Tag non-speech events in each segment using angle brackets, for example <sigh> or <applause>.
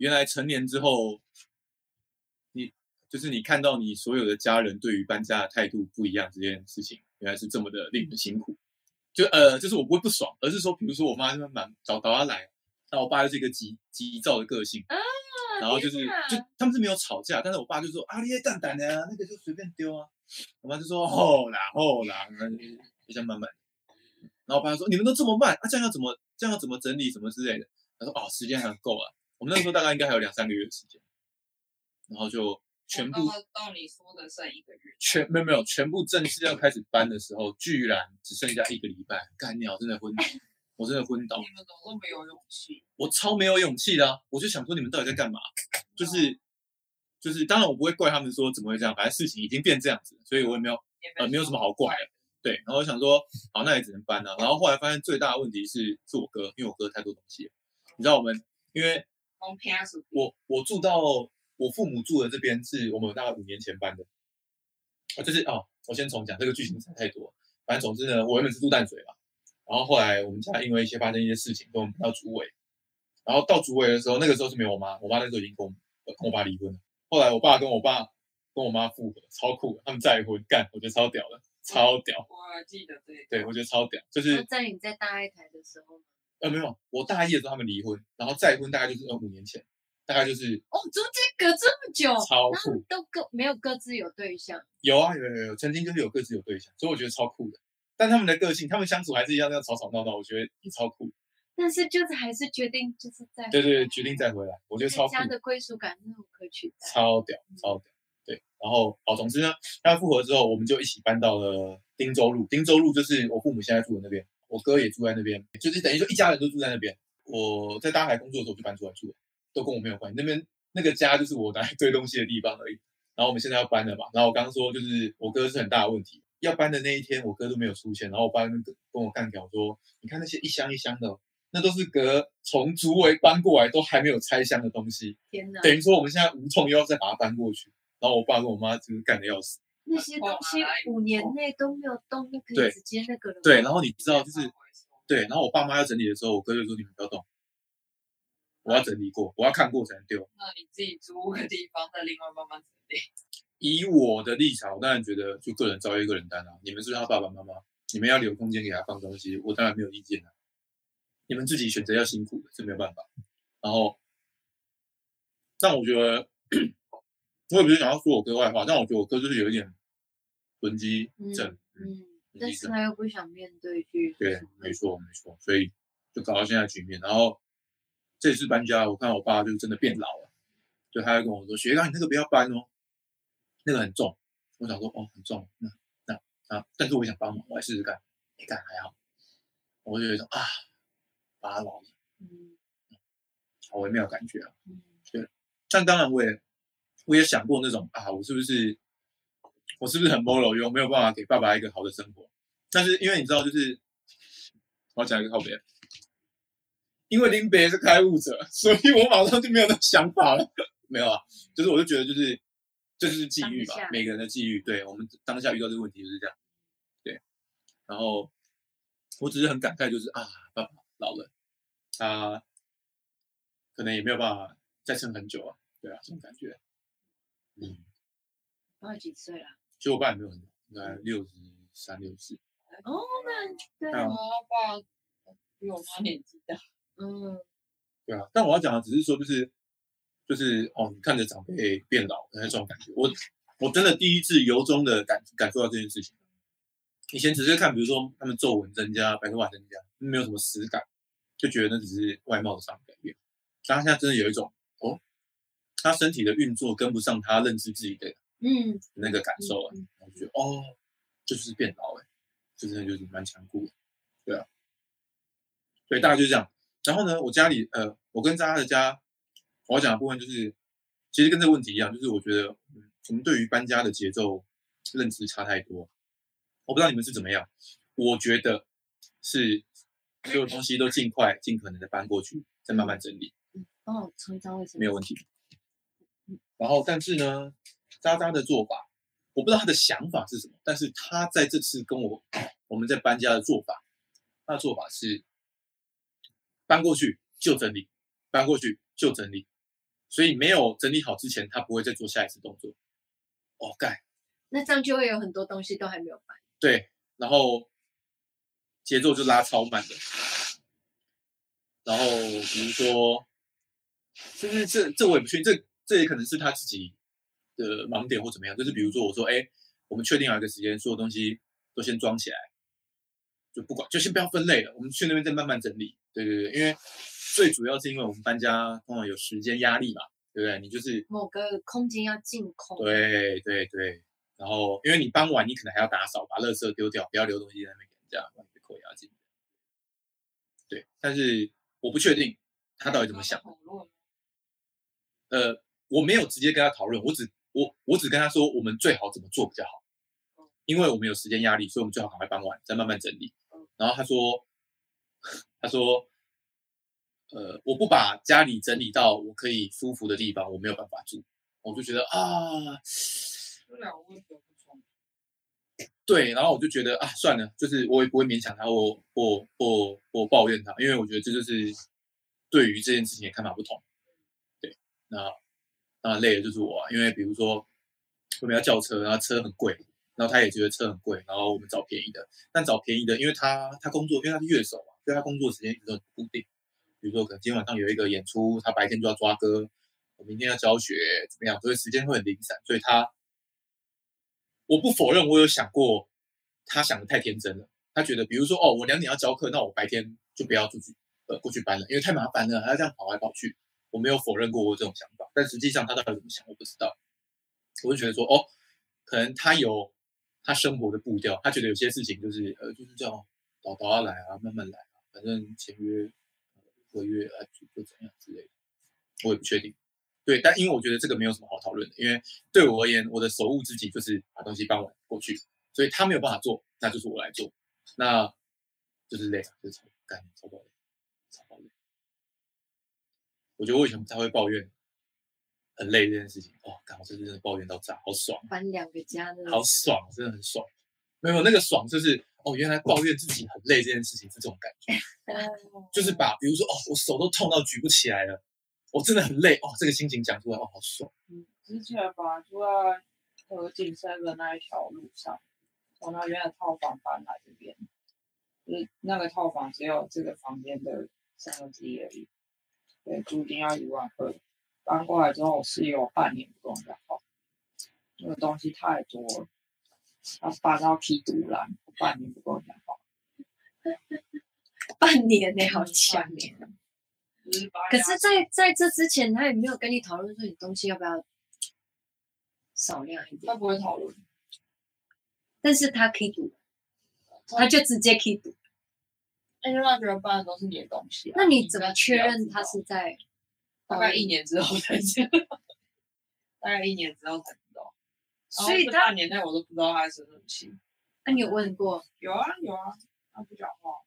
原来成年之后，你就是你看到你所有的家人对于搬家的态度不一样这件事情，原来是这么的令人辛苦。就呃，就是我不会不爽，而是说，比如说我妈那边蛮找找他来，那我爸又是一个急急躁的个性，啊，然后就是就他们是没有吵架，但是我爸就说啊，你也蛋蛋的啊，那个就随便丢啊。我妈就说吼啦后啦，然后就就这样慢慢。然后我爸就说你们都这么慢啊，这样要怎么这样要怎么整理什么之类的。他说哦，时间还够啊，我们那时候大概应该还有两三个月的时间，然后就全部到到你说的剩一个月，全没有没有全部正式要开始搬的时候，居然只剩下一个礼拜，干鸟真的昏倒，<laughs> 我真的昏倒。你们怎么都没有勇气？我超没有勇气的、啊，我就想说你们到底在干嘛？就是就是，当然我不会怪他们说怎么会这样，反正事情已经变这样子，所以我也没有也呃没有什么好怪的。对，然后我想说，好，那也只能搬了、然后后来发现最大的问题是是我哥，因为我哥太多东西了。你知道我们，因为我我住到我父母住的这边是我们大概五年前搬的，啊，就是哦，我先重讲这个剧情实在太多。反正总之呢，我原本是住淡水嘛，然后后来我们家因为一些发生一些事情，跟我们搬到竹围，然后到竹围的时候，那个时候是没有我妈，我妈那时候已经跟我呃跟我爸离婚了。后来我爸跟我爸跟我妈复合，超酷的，他们再婚，干，我觉得超屌的，超屌。我记得这一对，我觉得超屌，就是在你在大爱台的时候吗？呃没有，我大一的时候他们离婚，然后再婚大概就是呃五年前，大概就是哦，中间隔这么久，超酷然后。都各没有各自有对象，有啊，有有有，曾经就是有各自有对象，所以我觉得超酷的。但他们的个性，他们相处还是一样那样吵吵闹闹，我觉得也超酷。但是就是还是决定就是在对对对，决定再回来，我觉得超酷，家的归属感那种可取代。超屌，超屌。对，然后好，总之呢，他们复合之后，我们就一起搬到了汀州路。汀州路就是我父母现在住的那边，我哥也住在那边，就是等于说一家人都住在那边。我在大海工作的时候就搬出来住了，都跟我没有关系。那边那个家就是我拿来堆东西的地方而已。然后我们现在要搬了嘛，然后我刚刚说就是我哥是很大的问题，要搬的那一天我哥都没有出现，然后我爸跟跟我干掉说，你看那些一箱一箱的哦，那都是隔从竹围搬过来都还没有拆箱的东西，天哪，等于说我们现在无痛又要再把它搬过去。然后我爸跟我妈就是干的要死。那些东西五年内都没有动，那可以直接那个了。对，然后你知道就是对，然后我爸妈要整理的时候，我哥就说你们不要动，我要整理过，我要看过才能丢。那你自己租个地方，再另外慢慢整理。<laughs> 以我的立场，我当然觉得就个人招一个人单啊。你们是他爸爸妈妈，你们要留空间给他放东西，我当然没有意见啊。你们自己选择要辛苦的，这没有办法。然后，但我觉得，<clears throat> 我也不是想要说我哥坏话，但我觉得我哥就是有一点囤积症，嗯，嗯，但是。他又不想面对去。对，没错没错，所以就搞到现在局面。然后这次搬家，我看我爸就真的变老了，就他还跟我说：“学长，你那个不要搬哦，那个很重。”我想说：“哦，很重，那那啊，但是我想帮忙，我来试试看。没干还好，我就有一种啊，爸老了，嗯好微妙的感觉啊。嗯但当然，我也我也想过那种啊，我是不是我是不是很 moral，有没有办法给爸爸一个好的生活？但是因为你知道，就是我要讲一个告别，因为林北是开悟者，所以我马上就没有那想法了。没有啊，就是我就觉得就是这就是际遇吧，每个人的际遇。对我们当下遇到这个问题就是这样。对，然后我只是很感慨，就是啊，爸爸老了，他可能也没有办法再撑很久啊。对啊，这种感觉。嗯，爸几岁了？其实我爸也没有很老，应该六十三、六十四。哦，那对啊我爸比我妈年纪大，嗯对啊，但我要讲的只是说，就是就是哦，你看着长辈变老的那种感觉，我我真的第一次由衷的感感受到这件事情。以前只是看，比如说他们皱纹增加、白头发增加，没有什么实感，就觉得那只是外貌上的改变。但他现在真的有一种哦，他身体的运作跟不上他认知自己的嗯，那个感受啊，嗯然后就觉得哦，这就是变老哎、就真的就是蛮残酷的，对啊，对，大概就是这样。然后呢，我家里呃，我跟大家的家，我要讲的部分就是，其实跟这个问题一样，就是我觉得，嗯，我们对于搬家的节奏认知差太多。我不知道你们是怎么样，我觉得是所有东西都尽快、尽可能的搬过去，再慢慢整理。帮我抽一张卫生纸。没有问题。然后，但是呢，渣渣的做法，我不知道他的想法是什么，但是他在这次跟我 <coughs> 我们在搬家的做法，他的做法是搬过去就整理，搬过去就整理，所以没有整理好之前，他不会再做下一次动作。哦，盖那这样就会有很多东西都还没有搬。对，然后节奏就拉超慢的。然后比如说，就是这这我也不确定，这这也可能是他自己的盲点或怎么样。就是比如说，我说，哎，我们确定好一个时间，所有东西都先装起来，就不管，就先不要分类了，我们去那边再慢慢整理。对对对，因为最主要是因为我们搬家通常有时间压力嘛，对不对？你就是某个空间要净空。对对对，然后因为你搬完，你可能还要打扫，把垃圾丢掉，不要留东西在那边给人家，不然被扣押金。对，但是我不确定他到底怎么想。呃，我没有直接跟他讨论，我只我我只跟他说，我们最好怎么做比较好，因为我们有时间压力，所以我们最好赶快搬完，再慢慢整理。然后他说，<laughs> 他说，呃，我不把家里整理到我可以舒服的地方，我没有办法住。我就觉得啊，对，然后我就觉得啊，算了，就是我也不会勉强他，我我我我抱怨他，因为我觉得这就是对于这件事情的看法不同。对，那当然累的就是我啊，因为比如说我们要叫车，然后车很贵，然后他也觉得车很贵，然后我们找便宜的，但找便宜的，因为他他工作，因为他是乐手嘛，所以他工作时间一直都固定。比如说可能今天晚上有一个演出，他白天就要抓歌，我明天要教学，怎么样，所以时间会很零散，所以他。我不否认，我有想过，他想的太天真了。他觉得，比如说，哦，我两点要教课，那我白天就不要出去，呃，过去搬了，因为太麻烦了，还要这样跑来跑去。我没有否认过我这种想法，但实际上他到底怎么想，我不知道。我就觉得说，哦，可能他有他生活的步调，他觉得有些事情就是，呃，就是这样，倒倒下来啊，慢慢来啊，反正签约合约啊，就怎样之类的，我也不确定。对，但因为我觉得这个没有什么好讨论的，因为对我而言，我的手务之急就是把东西搬完过去，所以他没有办法做，那就是我来做，那就是累啊，就是超干超爆累，超爆累。我觉得我以前不太会抱怨很累这件事情，哦，干我这次真的抱怨到炸，好爽，搬两个家的，好爽，真的很爽。没有那个爽，就是哦，原来抱怨自己很累这件事情是这种感觉 <laughs> <laughs> 就是把比如说哦，我手都痛到举不起来了。我真的很累哦，这个心情讲出来哦，好爽。嗯，之前吧住在河景 seven 那一条路上，从那边的套房搬来这边，就是那个套房只有这个房间的三分之一而已，对，租金要一万二。搬过来之后，我室友半年不跟我讲话，那个东西太多了，他搬到批独蓝，半年不跟我讲话。半年呢，好强半年。就是把可是在，在这之前，他也没有跟你讨论说你东西要不要少量一点，他不会讨论，但是他可以赌，他就直接可以赌。因为他觉得搬的都是你的东西、啊。那你怎么确认他是在？<laughs> 大概一年之后才知道，大概一年之后才知道。所以他年代我都不知道他在生什么气。那你有问过？有啊有啊，他不讲话。我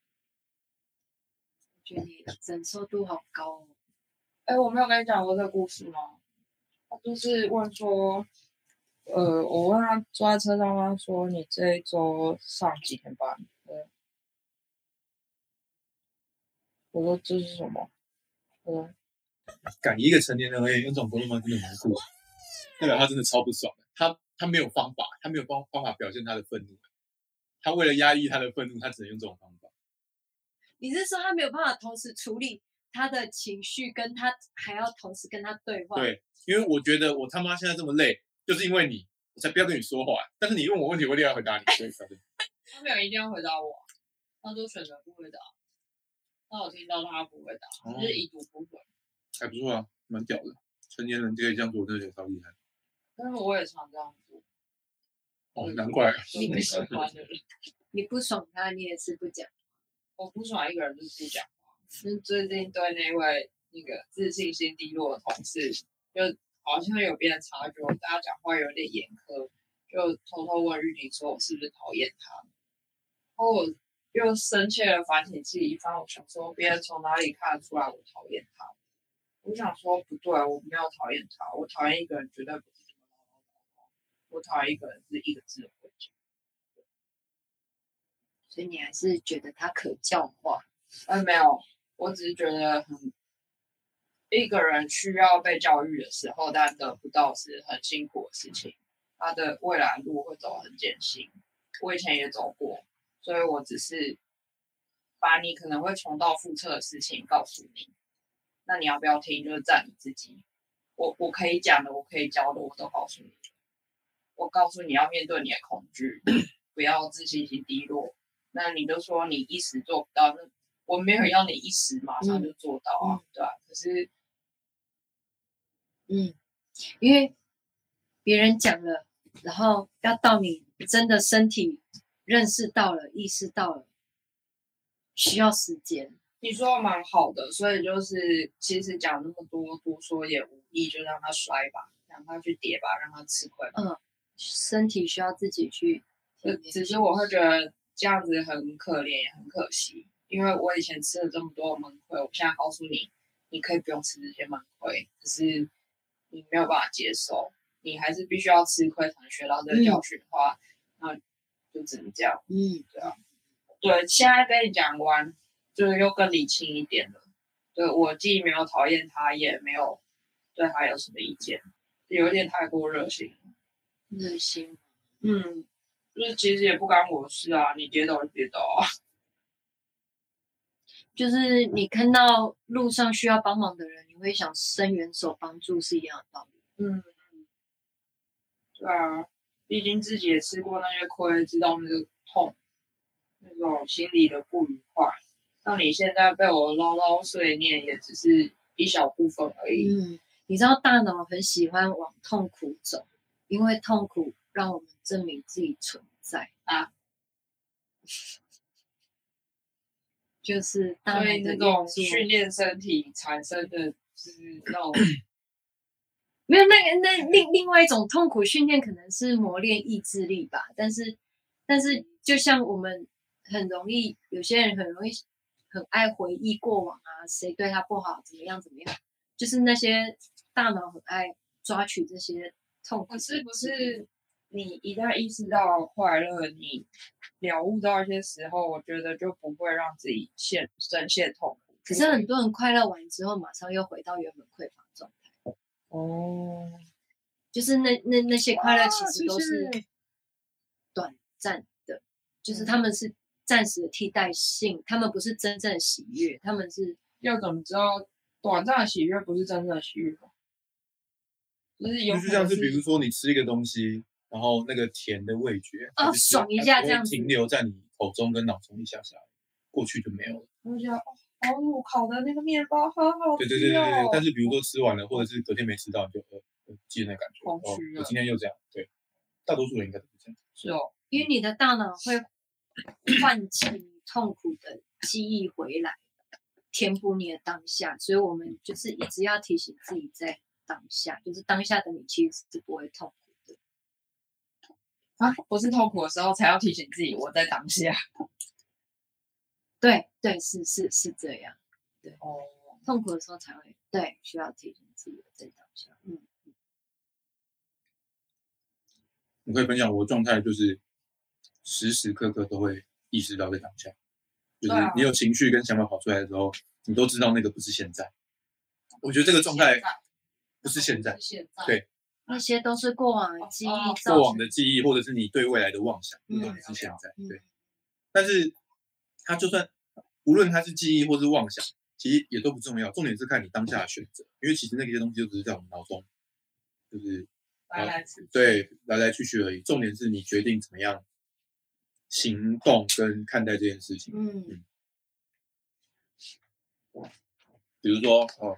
觉得你忍受度好高哦。哎，我没有跟你讲过这个故事吗？他就是问说，呃，我问他坐在车上，问他说你这一周上几天班？对。我说这是什么？嗯，敢一个成年人而言用这种沟通方式真的蛮酷，代表他真的超不爽的。他他没有方法，他没有方方法表现他的愤怒。他为了压抑他的愤怒，他只能用这种方法。你是说他没有办法同时处理他的情绪，跟他还要同时跟他对话？，对，因为我觉得我他妈现在这么累，就是因为你，我才不要跟你说话。但是你问我问题，我一定要回答你。<laughs> 所以他没有一定要回答我，他都选择不回答。那我听到他不会打，哦就是已读不回。还不错啊，蛮屌的。成年人就可以这样做，我真的觉得超厉害。但是我也常这样做，哦，难怪。<laughs> 你不喜欢的人。<laughs> 你不爽他，你也是不讲。我不爽一个人就是不讲话。就是最近对那位那个自信心低落的同事，就好像有变察觉，我对他讲话有点严苛，就偷偷问玉婷说我是不是讨厌他。然后我又深切的反省自己一番，我想说别人从哪里看得出来我讨厌他？我想说不对，我没有讨厌他，我讨厌一个人绝对不是这么我讨厌一个人是一个字都不会讲。所以你还是觉得他可教化。呃，没有，我只是觉得很，一个人需要被教育的时候，但得不到是很辛苦的事情，他的未来路会走很艰辛。我以前也走过，所以我只是把你可能会重蹈覆辙的事情告诉你，那你要不要听，就是在你自己。我我可以讲的，我可以教的，我都告诉你。我告诉你要面对你的恐惧，不要自信心低落。那你就说你一时做不到，那我没有要你一时马上就做到啊，对吧、可是嗯，因为别人讲了，然后要到你真的身体认识到了、意识到了，需要时间。你说的蛮好的，所以就是其实讲那么多多说也无益，就让他摔吧，让他去跌吧，让他吃亏吧。身体需要自己去。只是我会觉得这样子很可怜，也很可惜，因为我以前吃了这么多闷亏，我现在告诉你，你可以不用吃这些闷亏，可是你没有办法接受，你还是必须要吃亏才能学到这个教训的话，那就只能这样。嗯，对啊，对，现在跟你讲完，就是又更理清一点了。对我既没有讨厌他，也没有对他有什么意见，有一点太过热心。热心。嗯，就是其实也不干我事啊，你跌倒就跌倒啊。<laughs> 就是你看到路上需要帮忙的人，你会想伸援手帮助，是一样的道理。嗯，对啊，毕竟自己也吃过那些亏，知道那个痛，那种心里的不愉快。那你现在被我唠唠碎念，也只是一小部分而已。嗯，你知道大脑很喜欢往痛苦走，因为痛苦让我们证明自己存在啊。<laughs> 就是大脑的所以那种训练身体产生的，就是那种没有那个那另另外一种痛苦训练可能是磨练意志力吧，但是但是就像我们很容易，有些人很容易很爱回忆过往啊，谁对他不好，怎么样怎么样，就是那些大脑很爱抓取这些痛苦可是不是你一旦意识到快乐，你了悟到一些时候，我觉得就不会让自己陷深陷痛苦。可是很多人快乐完之后，马上又回到原本匮乏哦，就是那那那些快乐啊其实都是短暂的，就是嗯他们是暂时的替代性，他们不是真正的喜悦，他们是要怎么知道短暂的喜悦不是真正的喜悦吗？就是有就是像是比如说你吃一个东西，然后那个甜的味觉哦爽一下这样子停留在你口中跟脑中一下下，过去就没有了。我觉得哦，烤的那个面包好好对吃对对对对对。。但是比如说吃完了，或者是隔天没吃到，你就呃呃记得那感觉。哦空虚，了我今天又这样。对，大多数人应该都是这样。是哦，因为你的大脑会唤起你痛苦的记忆回来，填补你的当下，所以我们就是一直要提醒自己在当下，就是当下的你其实是不会痛苦的。啊，不是痛苦的时候才要提醒自己我在当下。对对，是是是这样，对哦，痛苦的时候才会对需要提醒自己在当下。嗯，我可以分享我的状态，就是时时刻刻都会意识到在当下，就是你有情绪跟想法跑出来的时候，你都知道那个不是现在。我觉得这个状态不是现在。对那些都是过往的记忆过往的记忆或者是你对未来的妄想，都不是现在。嗯对，但是它就算无论他是记忆或是妄想，其实也都不重要，重点是看你当下的选择，因为其实那些东西就只是在我们脑中，就是来来去去。对来来去去而已。重点是你决定怎么样行动跟看待这件事情。嗯比如说哦，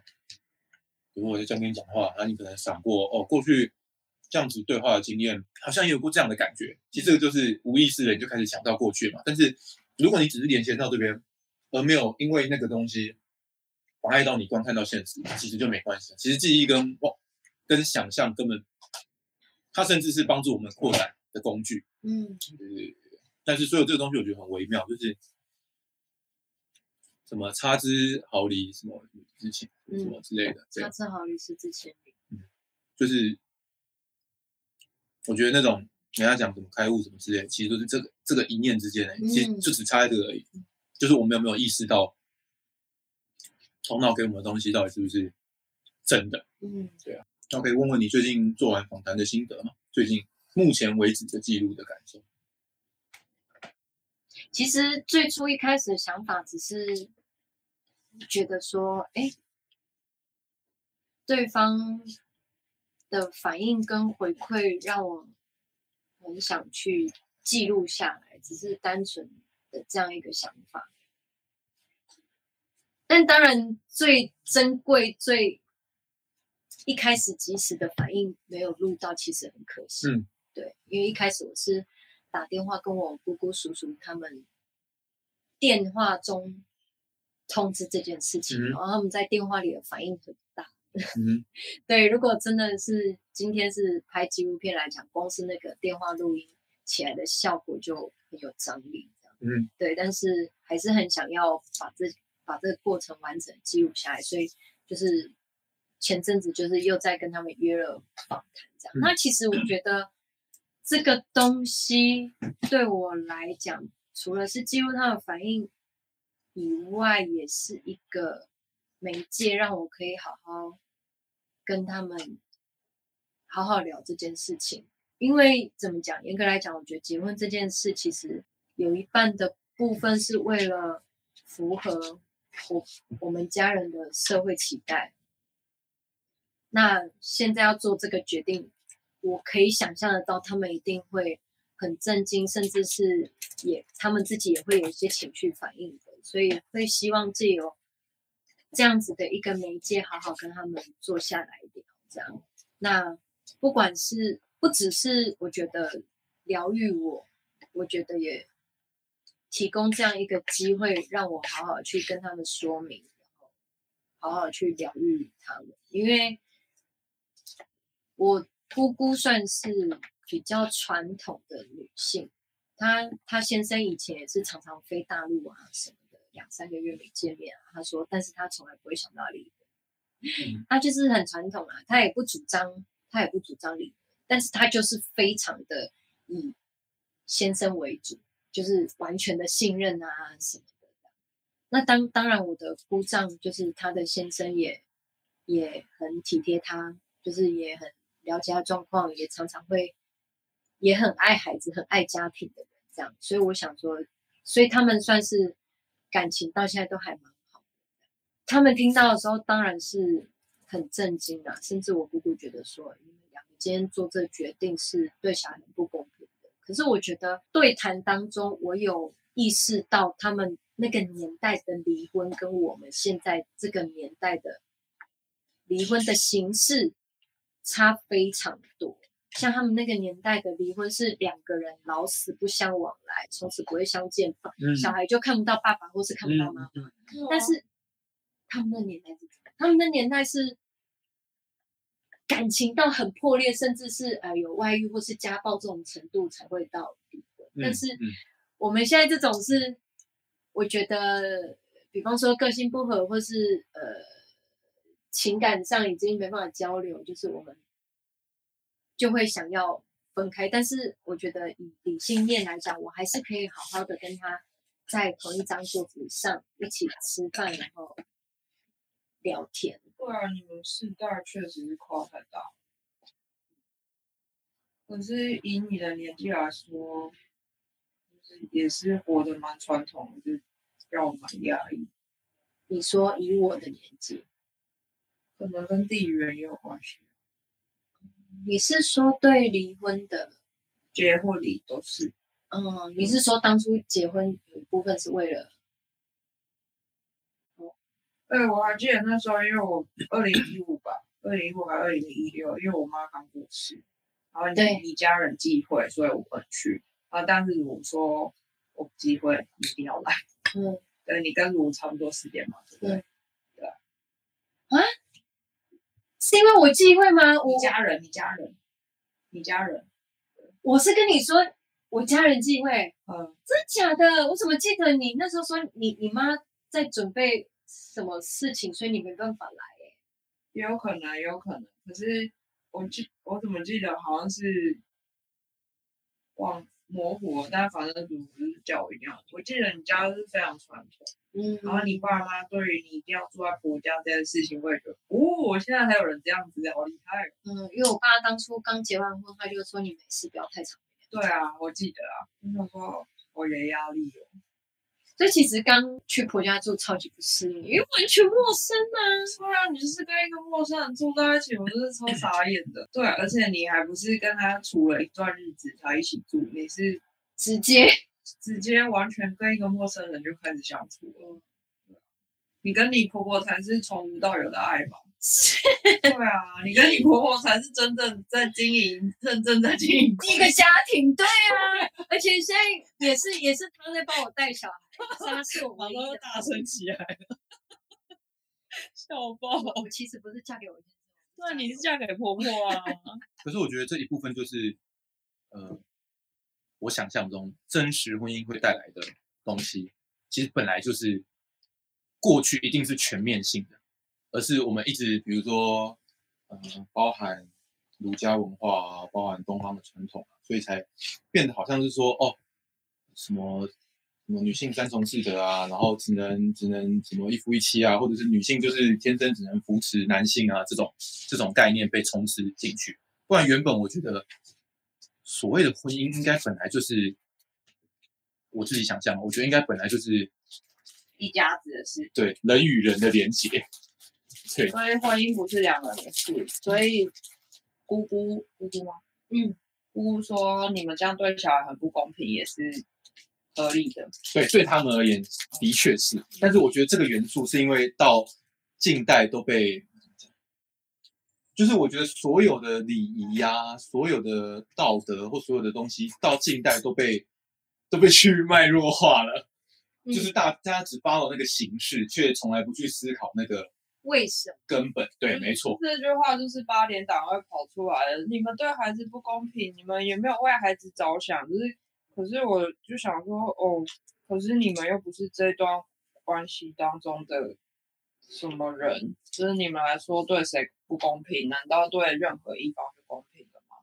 比如我在这样跟你讲话，然后你可能想过哦，过去这样子对话的经验，好像也有过这样的感觉。其实这个就是无意识的，你就开始想到过去嘛。但是如果你只是连接到这边，而没有因为那个东西妨碍到你观看到现实，其实就没关系。其实记忆跟忘跟想象根本，它甚至是帮助我们扩展的工具。嗯就是，但是所有这个东西我觉得很微妙，就是什么差之毫厘，什么之前，什么之类的，这样差之毫厘，失之千里。就是我觉得那种人家讲什么开悟什么之类，其实都是这个这个一念之间的，其实嗯就只差在这个而已，就是我们有没有意识到头脑给我们的东西到底是不是真的。嗯，对啊那可以问问你最近做完访谈的心得吗？最近目前为止的记录的感受。其实最初一开始的想法只是觉得说，哎，对方的反应跟回馈让我很想去记录下来，只是单纯的这样一个想法。但当然，最珍贵、最一开始及时的反应没有录到，其实很可惜。嗯，对，因为一开始我是打电话跟我姑姑、叔叔他们电话中通知这件事情，嗯然后他们在电话里的反应很大。嗯 <laughs> 对，如果真的是今天是拍纪录片来讲，光是那个电话录音起来的效果就很有张力。嗯对，但是还是很想要把这把这个过程完整记录下来，所以就是前阵子就是又在跟他们约了访谈，这样。嗯那其实我觉得这个东西对我来讲，除了是记录他的反应以外，也是一个媒介，让我可以好好跟他们好好聊这件事情。因为怎么讲，严格来讲，我觉得结婚这件事其实有一半的部分是为了符合我我们家人的社会期待。那现在要做这个决定，我可以想象得到，他们一定会很震惊，甚至是也他们自己也会有一些情绪反应的，所以会希望借由这样子的一个媒介，好好跟他们坐下来聊，这样。那不管是不只是我觉得疗愈我，我觉得也提供这样一个机会，让我好好去跟他们说明，然后好好去疗愈他们，因为我姑姑算是比较传统的女性，她她先生以前也是常常飞大陆啊什么的，两三个月没见面啊。她说，但是她从来不会想到离婚，嗯她就是很传统啊，她也不主张，他也不主张离婚，但是他就是非常的以先生为主，就是完全的信任啊什么的。那当当然，我的姑丈就是她的先生也也很体贴他，就是也很了解他状况，也常常会也很爱孩子、很爱家庭的人，这样。所以我想说，所以他们算是感情到现在都还蛮好的。他们听到的时候当然是很震惊啊，甚至我姑姑觉得说，你们两个今天做这个决定是对小孩很不公平的。可是我觉得对谈当中，我有意识到他们那个年代的离婚跟我们现在这个年代的离婚的形式差非常多。像他们那个年代的离婚是两个人老死不相往来，从此不会相见，嗯小孩就看不到爸爸或是看不到妈妈。嗯但是他们那年代是他们的年代是感情到很破裂，甚至是呃有外遇或是家暴这种程度才会到离婚。但是嗯我们现在这种是，我觉得，比方说个性不合，或是呃情感上已经没办法交流，就是我们就会想要分开。但是我觉得以理性面来讲，我还是可以好好的跟他在同一张桌子上一起吃饭，然后聊天。对啊，你们世代确实是跨太大。可是以你的年纪来说，就是也是活得蛮传统的，就让我蛮压抑。你说以我的年纪，可能跟地缘也有关系，你是说对离婚的？结或离都是。嗯，你是说当初结婚有一部分是为了？对，我还记得那时候，因为我 <clears throat> 二零一五吧，二零一五还二零一六，因为我妈刚过世，然后你你家人忌讳，所以我不能去。啊，但是我说我不忌讳，你一定要来。<laughs> 嗯，对你跟卢差不多时间嘛，对不对？对。啊是因为我忌讳吗？我你家人，你家人，你家人，我是跟你说我家人忌讳，嗯，真假的？我怎么记得你那时候说你你妈在准备什么事情，所以你没办法来？也有可能，也有可能。可是我记，我怎么记得好像是忘模糊了，但反正主是叫我一定要。我记得你家是非常传统，嗯，然后你爸妈对于你一定要住在婆家这件事情，我也觉得，哦，现在还有人这样子，好厉害哦。嗯，因为我爸当初刚结完婚，他就说你没事不要太长。对啊，我记得啊，那时候我有压力哦。所以其实刚去婆家住超级不适应，因为完全陌生啊。对啊，你就是跟一个陌生人住在一起，我就是超傻眼的。对，而且你还不是跟他处了一段日子才一起住，你是直接直接完全跟一个陌生人就开始相处了。你跟你婆婆才是从无到有的爱吧？<laughs> 对啊，你跟你婆婆才是真正在经营、认真在经营一个家庭。对啊，而且现在也是也是他在帮我带小孩，他是我 <laughs> 唯一的。大声起来了，笑爆！我其实不是嫁给我先生，对，你是嫁给婆婆啊。<laughs> 可是我觉得这一部分就是，呃，我想象中真实婚姻会带来的东西，其实本来就是过去一定是全面性的，而是我们一直比如说，呃，包含儒家文化啊，包含东方的传统啊，所以才变得好像是说，哦，什么什么女性三从四德啊，然后只能只能什么一夫一妻啊，或者是女性就是天生只能扶持男性啊，这种这种概念被充斥进去。不然原本我觉得所谓的婚姻应该本来就是我自己想象，我觉得应该本来就是一家子的事，对人与人的连结。对，所以婚姻不是两个人的事。所以姑姑姑姑吗？嗯，姑姑说你们这样对小孩很不公平，也是合理的。对，对他们而言的确是，但是我觉得这个元素是因为到近代都被，就是我觉得所有的礼仪呀、所有的道德或所有的东西，到近代都被都被去脉弱化了，嗯就是大大家只 follow 那个形式，却从来不去思考那个为什么？根本。对，没错，这句话就是八点档会跑出来的。你们对孩子不公平，你们也没有为孩子着想。就是，可是我就想说，哦，可是你们又不是这段关系当中的什么人，就是你们来说对谁不公平？难道对任何一方是公平的吗？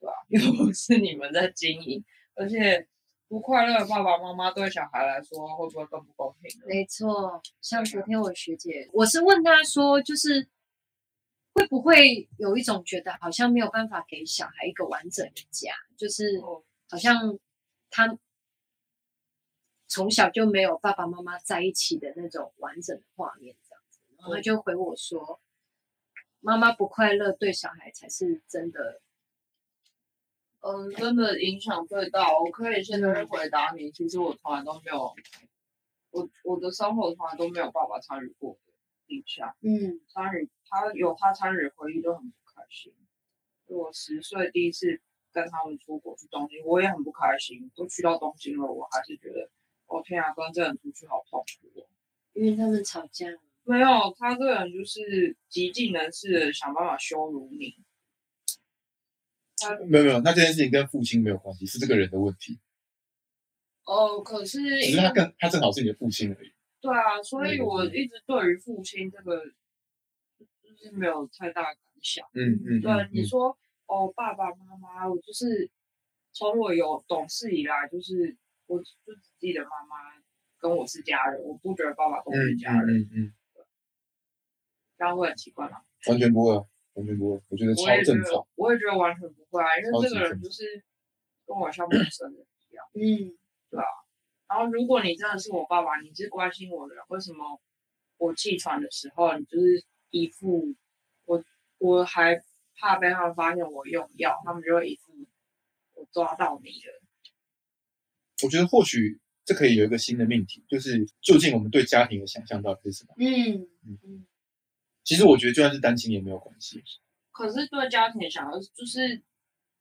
对吧、<laughs> 又不是你们在经营，而且不快乐的爸爸妈妈对小孩来说会不会更不公平？没错，像昨天我学姐，我是问她说，就是会不会有一种觉得好像没有办法给小孩一个完整的家，就是哦好像他从小就没有爸爸妈妈在一起的那种完整的画面这样子，然后她就回我说，妈妈不快乐对小孩才是真的，嗯，真的影响最大。我可以现在回答你，其实我从来都没有，我我的生活从来都没有爸爸参与过的印象。嗯参与他有他参与的回忆都很不开心。我十岁第一次跟他们出国去东京，我也很不开心。都去到东京了，我还是觉得，哦天啊，跟这个人出去好痛苦哦。因为他们吵架，没有，他这个人就是极尽人事的想办法羞辱你。没有没有，那这件事情跟父亲没有关系，是这个人的问题，哦，可是只是他更他正好是你的父亲而已。对啊，所以嗯我一直对于父亲这个就是没有太大感想。嗯嗯，对，嗯你说哦，爸爸妈妈，我就是从我有懂事以来，就是我就只记得妈妈跟我是家人，我不觉得爸爸跟我是家人，嗯嗯，这样会很奇怪吗？完全不会啊，完全不会，我觉得超我也觉得正常。，我也觉得完全不会啊，因为这个人就是跟我像陌生人一样。嗯对啊然后，如果你真的是我爸爸，你是关心我的人，为什么我气喘的时候，你就是一副我我还怕被他们发现我用药，他们就会一副我抓到你了。我觉得或许这可以有一个新的命题，就是究竟我们对家庭的想象到底是什么？嗯嗯其实我觉得就算是单亲也没有关系。可是对家庭想要就是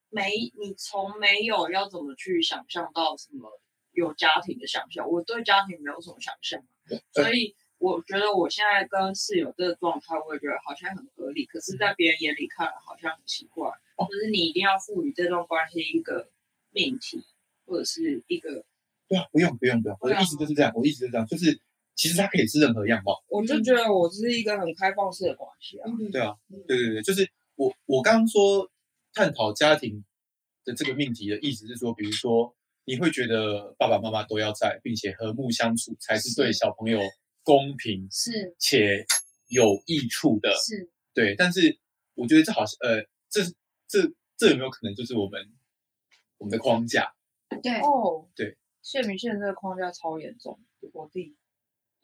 没你从没有要怎么去想象到什么有家庭的想象，我对家庭没有什么想象。所以我觉得我现在跟室友这个状态，我也觉得好像很合理，可是，在别人眼里看来好像很奇怪。哦就是你一定要赋予这段关系一个命题，或者是一个，对啊，不用不用不用，我的意思就是这样，我的意思就是这样，就是其实它可以是任何样貌。我就觉得我是一个很开放式的关系啊。嗯对啊，对对对，就是我我刚刚说探讨家庭的这个命题的意思是说，比如说你会觉得爸爸妈妈都要在，并且和睦相处，才是对小朋友公平是且有益处的。是，对，但是我觉得这好像呃，这这这有没有可能就是我们我们的框架？对，哦，对，谢明宪这个框架超严重。我弟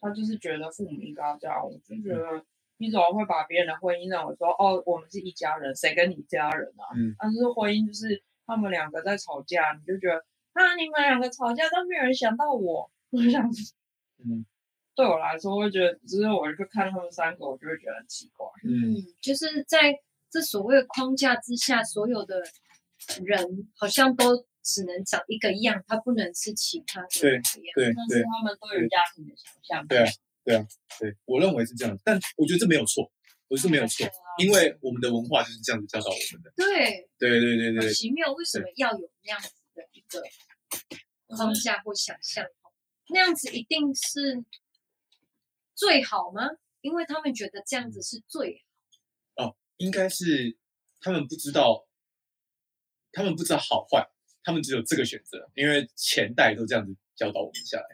他就是觉得父母应该要这样，我就觉得你怎么会把别人的婚姻认为说哦，我们是一家人，谁跟你一家人啊？嗯，但是婚姻就是他们两个在吵架，你就觉得啊，你们两个吵架都没有人想到我，我想，嗯 <laughs> 对我来说，我会觉得，只是我就看他们三个，我就会觉得很奇怪。嗯嗯，就是在这所谓的框架之下，所有的人好像都只能长一个样，他不能是其他的对一样。对但是对他们都有家庭的想象。对啊对啊，对，我认为是这样，但我觉得这没有错，我觉得没有错，因为我们的文化就是这样子教导我们的。对，对对对对，奇妙，为什么要有那样子的一个框架或想象？那样子一定是最好吗？因为他们觉得这样子是最好。应该是他们不知道，他们不知道好坏，他们只有这个选择，因为前代都这样子教导我们下来。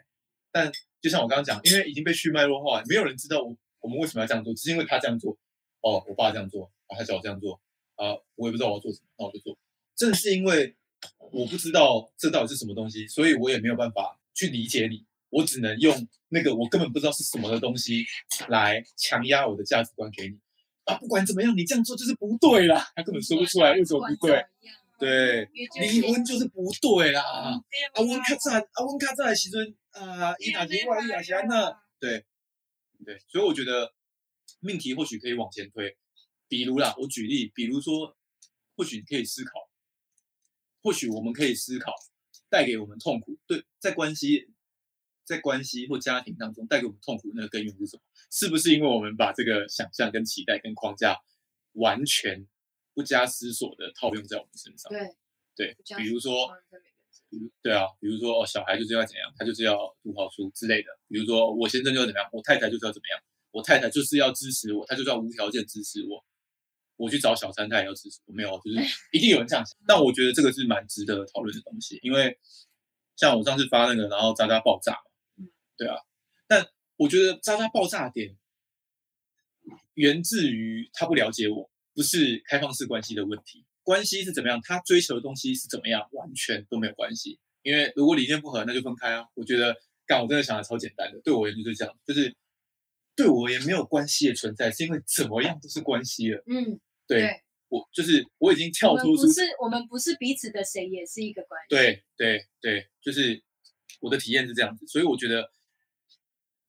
但就像我刚刚讲，因为已经被去脉络化，没有人知道我我们为什么要这样做，只是因为他这样做，哦，我爸这样做，啊，他叫我这样做，啊，我也不知道我要做什么，那我就做。正是因为我不知道这到底是什么东西，所以我也没有办法去理解你，我只能用那个我根本不知道是什么的东西来强压我的价值观给你。啊，不管怎么样，你这样做就是不对啦。他根本说不出来为什么不对。对，离婚就是不对啦。啊，阮较早，啊，阮较早的时阵，啊，伊若离我，伊也是安那。对，对，所以我觉得命题或许可以往前推，比如啦，我举例，比如说，或许你可以思考，或许我们可以思考，带给我们痛苦，对，在关系，在关系或家庭当中带给我们痛苦那个根源是什么？是不是因为我们把这个想象、跟期待、跟框架完全不加思索的套用在我们身上？对对，比如说。对啊，比如说哦，小孩就是要怎样，他就是要读好书之类的。比如说我先生就要怎么样，我太太就是要怎么样，我太太就是要支持我，她就是要无条件支持我。我去找小三，她也要支持我，没有，就是 <laughs> 一定有人这样想。但我觉得这个是蛮值得讨论的东西，因为像我上次发那个，然后渣渣爆炸嘛嗯，对啊。但我觉得渣渣爆炸点源自于他不了解我，不是开放式关系的问题。关系是怎么样，他追求的东西是怎么样，完全都没有关系。因为如果理念不合，那就分开啊。我觉得，干，我真的想的超简单的，对我而言就是这样，就是对我而言没有关系的存在，是因为怎么样都是关系了。嗯，对对我就是我已经跳脱出，不是我们不是彼此的谁，也是一个关系。对对对，就是我的体验是这样子，所以我觉得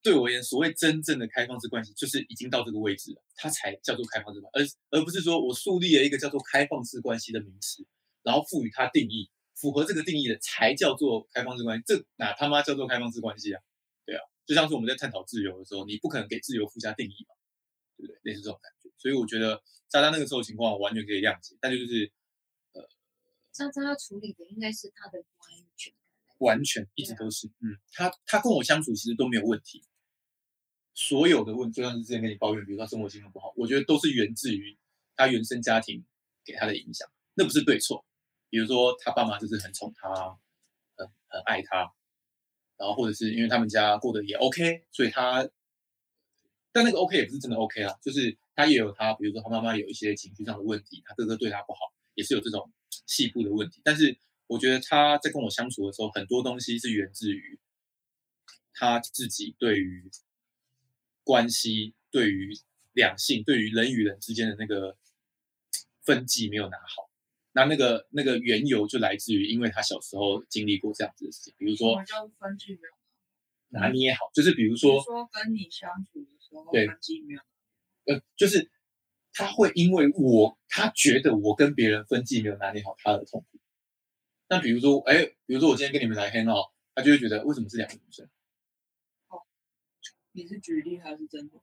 对我而言，所谓真正的开放式关系，就是已经到这个位置了，它才叫做开放式关系，而而不是说我树立了一个叫做开放式关系的名词，然后赋予它定义，符合这个定义的才叫做开放式关系，这哪他妈叫做开放式关系啊？对啊，就像是我们在探讨自由的时候，你不可能给自由附加定义嘛，对不对？类似这种感觉，所以我觉得渣渣那个时候情况，完全可以谅解，但就是呃渣渣要处理的应该是他的不安全。完全一直都是，嗯，他他跟我相处其实都没有问题，所有的问，就像是之前跟你抱怨，比如说他生活情况不好，我觉得都是源自于他原生家庭给他的影响，那不是对错。比如说他爸妈就是很宠他，很很爱他，然后或者是因为他们家过得也 OK，所以他，但那个 OK 也不是真的 OK 啦，就是他也有他，比如说他妈妈有一些情绪上的问题，他哥哥对他不好，也是有这种细部的问题，但是。我觉得他在跟我相处的时候，很多东西是源自于他自己对于关系、对于两性、对于人与人之间的那个分际没有拿好。那那个那个缘由就来自于，因为他小时候经历过这样子的事情，比如说分际没有拿捏好，就是比如说说跟你相处的时候，对分际没有呃，就是他会因为我，他觉得我跟别人分际没有拿捏好他的痛苦。那比如说，哎，比如说我今天跟你们来 hang out，他就会觉得为什么是两个女生？你是举例还是真的？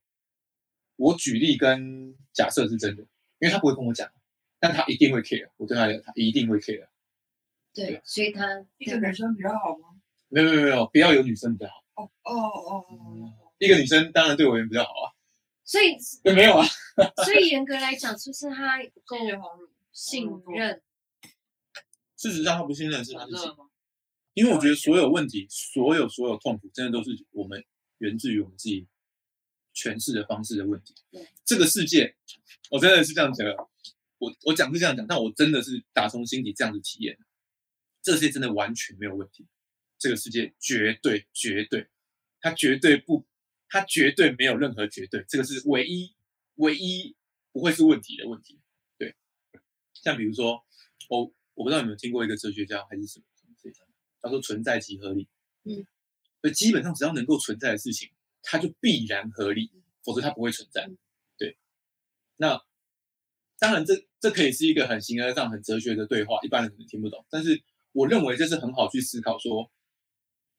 我举例跟假设是真的，因为他不会跟我讲，但他一定会 care，我对他的他一定会 care。对，所以他一个女生比较好吗？没有没有没有，不要有女生比较好，哦哦哦哦，一个女生当然对我而言比较好啊。所以对，<laughs> 没有啊，所以严格来讲，就是他不够谢谢黄汝，信任。事实上他不信任是他自己？因为我觉得所有问题，所有所有痛苦，真的都是我们源自于我们自己诠释的方式的问题。这个世界，我真的是这样讲的，我我讲是这样讲，但我真的是打从心底这样子体验的。这个世界真的完全没有问题，这个世界绝对绝对，它绝对不，它绝对没有任何绝对，这个是唯一唯一不会是问题的问题。对，像比如说，我我不知道有没有听过一个哲学家还是什么什么哲学家，他说存在即合理。嗯，所以基本上只要能够存在的事情，它就必然合理，否则它不会存在嗯。对，那当然这这可以是一个很形而上、很哲学的对话，一般人可能听不懂，但是我认为这是很好去思考说，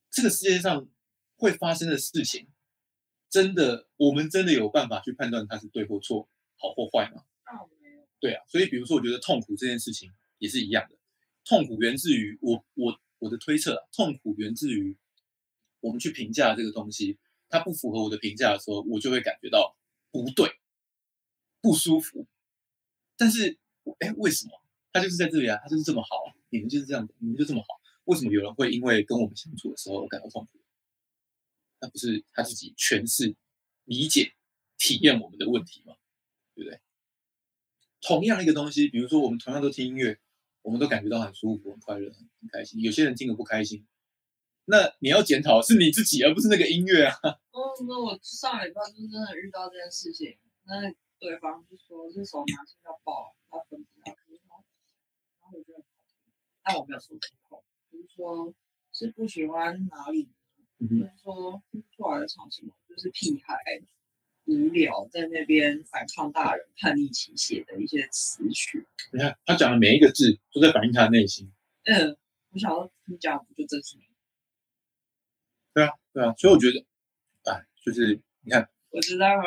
这个世界上会发生的事情，真的我们真的有办法去判断它是对或错、好或坏吗？对啊，所以比如说，我觉得痛苦这件事情也是一样的，痛苦源自于我我我的推测啊，痛苦源自于我们去评价这个东西，它不符合我的评价的时候，我就会感觉到不对，不舒服。但是，哎，为什么？他就是在这里啊，他就是这么好，你们就是这样的，你们就这么好，为什么有人会因为跟我们相处的时候感到痛苦？那不是他自己诠释、理解、体验我们的问题吗？对不对？同样一个东西，比如说我们同样都听音乐，我们都感觉到很舒服、很快乐、很很开心。有些人听了不开心，那你要检讨是你自己，而不是那个音乐啊。<laughs> 哦，那我上礼拜就真的遇到这件事情，那对方就说这首拿去要爆，要分不要可以吗？然后我觉得，但我没有说出口，就是说是不喜欢哪里，就是说听不出来在唱什么，就是屁孩。无聊，在那边反抗大人叛逆期写的一些词曲。你看他讲的每一个字都在反映他的内心。嗯，我想说你讲不就正是你？对啊，对啊，所以我觉得，哎，就是你看，我知道吗？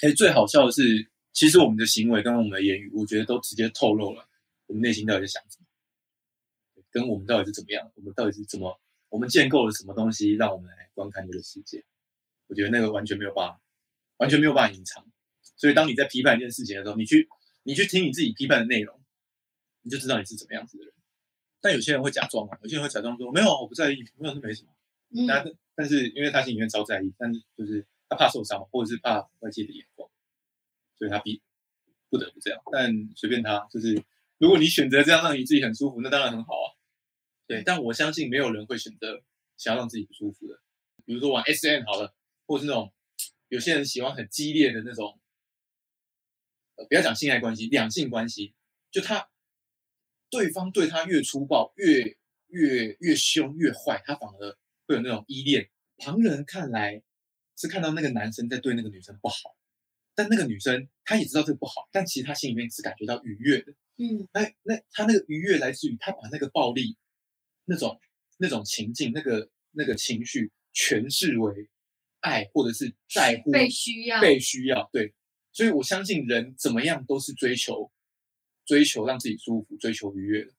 哎，最好笑的是，其实我们的行为跟我们的言语，我觉得都直接透露了我们内心到底在想什么，跟我们到底是怎么样，我们到底是怎么，我们建构了什么东西，让我们来观看这个世界。我觉得那个完全没有办法，完全没有办法隐藏。所以当你在批判一件事情的时候，你去你去听你自己批判的内容，你就知道你是怎么样子的人。但有些人会假装啊，有些人会假装说没有，我不在意，没有，那没什么。嗯，但但是因为他心里面超在意，但是就是他怕受伤，或者是怕外界的眼光，所以他逼不得不这样。但随便他，就是如果你选择这样让你自己很舒服，那当然很好啊。对，但我相信没有人会选择想要让自己不舒服的。比如说玩 S N 好了，或者是那种有些人喜欢很激烈的那种，呃，不要讲性爱关系，两性关系，就他对方对他越粗暴、越越越凶、越坏，他反而会有那种依恋。旁人看来是看到那个男生在对那个女生不好，但那个女生她也知道这个不好，但其实她心里面是感觉到愉悦的。嗯那那她那个愉悦来自于她把那个暴力、那种那种情境、那个那个情绪诠释为爱，或者是在乎、被需要，被需要。对，所以我相信人怎么样都是追求追求让自己舒服、追求愉悦的。